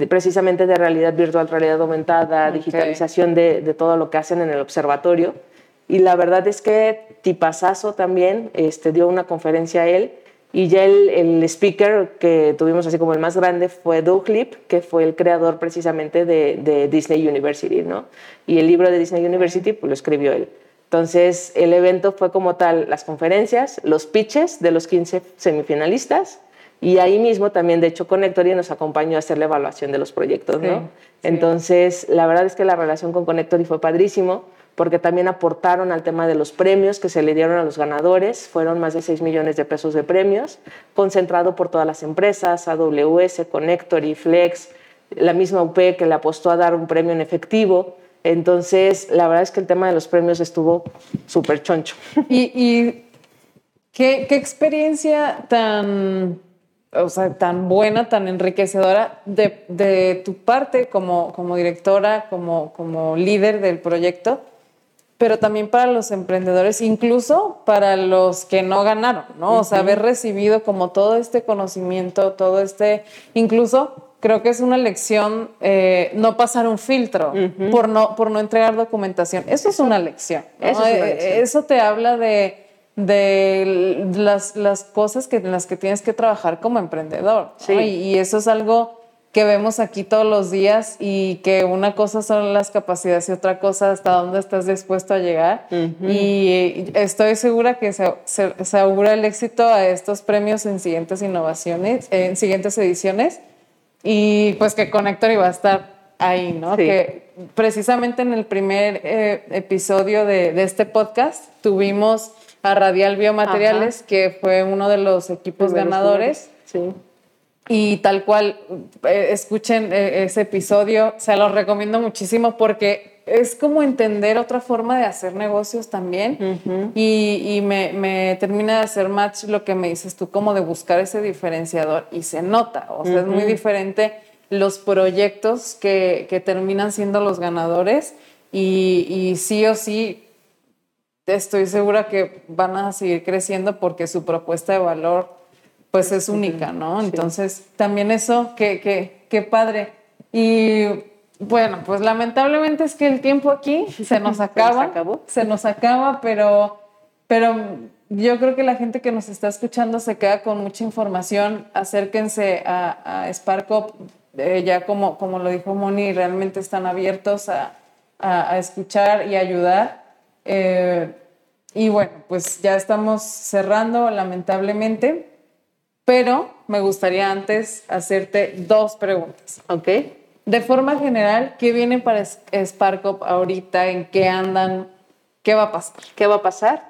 precisamente de realidad virtual, realidad aumentada, digitalización de, de todo lo que hacen en el observatorio. Y la verdad es que Tipazazo también este, dio una conferencia a él y ya el, el, speaker que tuvimos así como el más grande fue Doug Lip, que fue el creador precisamente de, de, Disney University, ¿no? Y el libro de Disney University pues, lo escribió él. Entonces el evento fue como tal las conferencias, los pitches de los 15 semifinalistas y ahí mismo también, de hecho, Connectory nos acompañó a hacer la evaluación de los proyectos, ¿no? Entonces, la verdad es que la relación con Connectory fue padrísimo porque también aportaron al tema de los premios que se le dieron a los ganadores. Fueron más de 6 millones de pesos de premios, concentrado por todas las empresas, AWS, Connectory, Flex, la misma UP que le apostó a dar un premio en efectivo. Entonces, la verdad es que el tema de los premios estuvo súper choncho. ¿Y, qué, experiencia tan, o sea, tan buena, tan enriquecedora de, de tu parte como, como directora, como, como líder del proyecto? Pero también para los emprendedores, incluso para los que no ganaron, ¿no? O sea, haber recibido como todo este conocimiento, todo este, incluso creo que es una lección eh, no pasar un filtro por, no, por no entregar documentación. Eso es una lección. Eso, eh, Eso te habla de, de las, las, cosas que, en las que tienes que trabajar como emprendedor. Sí. y eso es algo que vemos aquí todos los días y que una cosa son las capacidades y otra cosa hasta dónde estás dispuesto a llegar. Y estoy segura que se, se, augura el éxito a estos premios en siguientes innovaciones, en siguientes ediciones y pues que Connector iba a estar ahí, ¿no? Que precisamente en el primer eh, episodio de, de, este podcast tuvimos a Radial Biomateriales, que fue uno de los equipos ganadores. Sí. Y tal cual, eh, escuchen eh, ese episodio, se los recomiendo muchísimo porque es como entender otra forma de hacer negocios también. Y, me, termina de hacer match lo que me dices tú, como de buscar ese diferenciador y se nota, o sea, es muy diferente los proyectos que, que, terminan siendo los ganadores y, y sí o sí estoy segura que van a seguir creciendo porque su propuesta de valor pues es única, ¿no? Entonces, también eso, qué, qué, qué padre. Y bueno, pues lamentablemente es que el tiempo aquí se nos acaba. se, acabó. se nos acaba, pero, pero yo creo que la gente que nos está escuchando se queda con mucha información. Acérquense a, a SparkUp, eh, ya como, como lo dijo Moni, realmente están abiertos a, a, escuchar y ayudar. Eh, y bueno, pues ya estamos cerrando, lamentablemente. Pero me gustaría antes hacerte dos preguntas. Ok. De forma general, ¿qué viene para SparkUp ahorita? ¿En qué andan? ¿Qué va a pasar? ¿Qué va a pasar?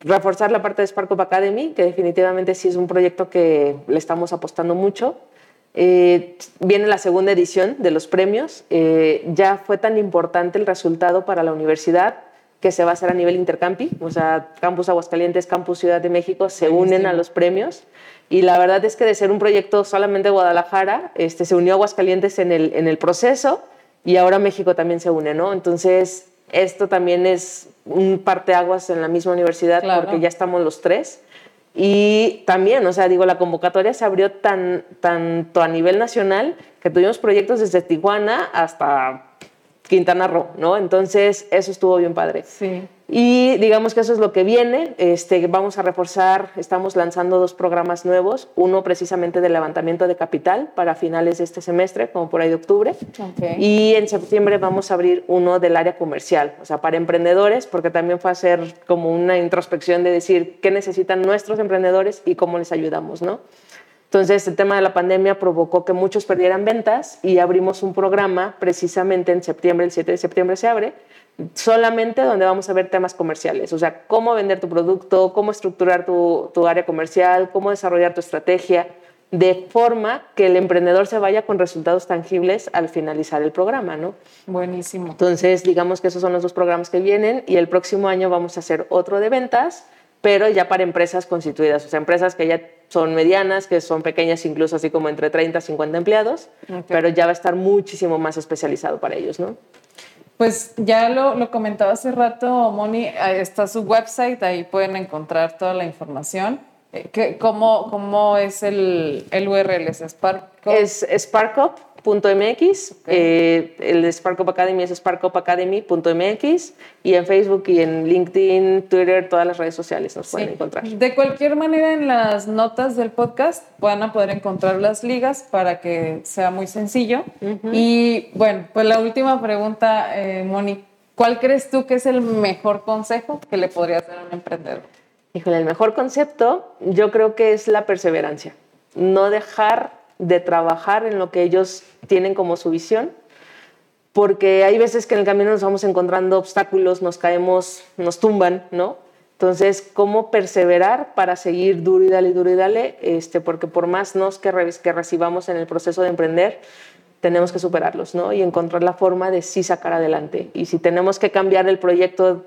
Reforzar la parte de SparkUp Academy, que definitivamente sí es un proyecto que le estamos apostando mucho. Eh, viene la segunda edición de los premios. Eh, ya fue tan importante el resultado para la universidad que se va a hacer a nivel intercampi, o sea, Campus Aguascalientes, Campus Ciudad de México se unen a los premios y la verdad es que de ser un proyecto solamente de Guadalajara, este, se unió Aguascalientes en el, en el proceso y ahora México también se une, ¿no? Entonces, esto también es un parteaguas en la misma universidad porque ya estamos los tres. Y también, o sea, digo, la convocatoria se abrió tan, tanto a nivel nacional que tuvimos proyectos desde Tijuana hasta Quintana Roo, ¿no? Entonces, eso estuvo bien padre. Sí. Y digamos que eso es lo que viene. Este, vamos a reforzar, estamos lanzando dos programas nuevos, uno precisamente de levantamiento de capital para finales de este semestre, como por ahí de octubre. Okay. Y en septiembre vamos a abrir uno del área comercial, o sea, para emprendedores, porque también fue a hacer como una introspección de decir qué necesitan nuestros emprendedores y cómo les ayudamos, ¿no? Entonces, el tema de la pandemia provocó que muchos perdieran ventas y abrimos un programa precisamente en septiembre, el 7 de septiembre se abre, solamente donde vamos a ver temas comerciales, o sea, cómo vender tu producto, cómo estructurar tu, tu área comercial, cómo desarrollar tu estrategia, de forma que el emprendedor se vaya con resultados tangibles al finalizar el programa, ¿no? Buenísimo. Entonces, digamos que esos son los dos programas que vienen y el próximo año vamos a hacer otro de ventas, pero ya para empresas constituidas, o sea, empresas que ya son medianas, que son pequeñas, incluso así como entre 30 y 50 empleados, Ok. pero ya va a estar muchísimo más especializado para ellos, ¿no? Pues ya lo, lo comentaba hace rato, Moni, está su website, ahí pueden encontrar toda la información. Eh, ¿qué- cómo, ¿Cómo es el, el URL? ¿Es Spark? Es sparkup.mx, eh, el de Sparkup Academy es sparkupacademy.mx y en Facebook y en LinkedIn, Twitter, todas las redes sociales nos pueden Sí. encontrar. De cualquier manera, en las notas del podcast van a poder encontrar las ligas para que sea muy sencillo. Y bueno, pues la última pregunta, eh, Moni, ¿cuál crees tú que es el mejor consejo que le podrías dar a un emprendedor? Híjole, el mejor concepto yo creo que es la perseverancia. No dejar de trabajar en lo que ellos tienen como su visión, porque hay veces que en el camino nos vamos encontrando obstáculos, nos caemos, nos tumban, ¿no? Entonces, ¿cómo perseverar para seguir duro y dale, duro y dale? Este, porque por más nos que, que recibamos en el proceso de emprender, tenemos que superarlos, ¿no? Y encontrar la forma de sí sacar adelante. Y si tenemos que cambiar el proyecto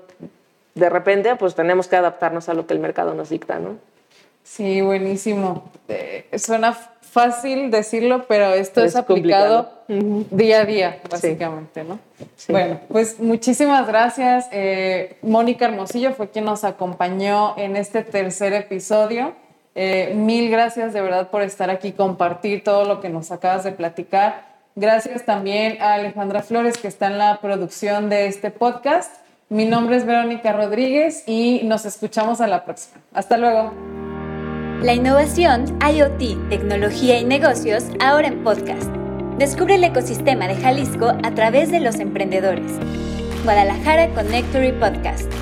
de repente, pues tenemos que adaptarnos a lo que el mercado nos dicta, ¿no? Sí, buenísimo. Eh, suena fácil decirlo, pero esto es, Es aplicado complicado. día a día, básicamente, ¿no? Sí. Bueno, pues muchísimas gracias. Eh, Mónica Hermosillo fue quien nos acompañó en este tercer episodio. Eh, mil gracias de verdad por estar aquí, compartir todo lo que nos acabas de platicar. Gracias también a Alejandra Flores, que está en la producción de este podcast. Mi nombre es Verónica Rodríguez y nos escuchamos a la próxima. Hasta luego. La innovación, IoT, tecnología y negocios ahora en podcast. Descubre el ecosistema de Jalisco a través de los emprendedores. Guadalajara Connectory Podcast.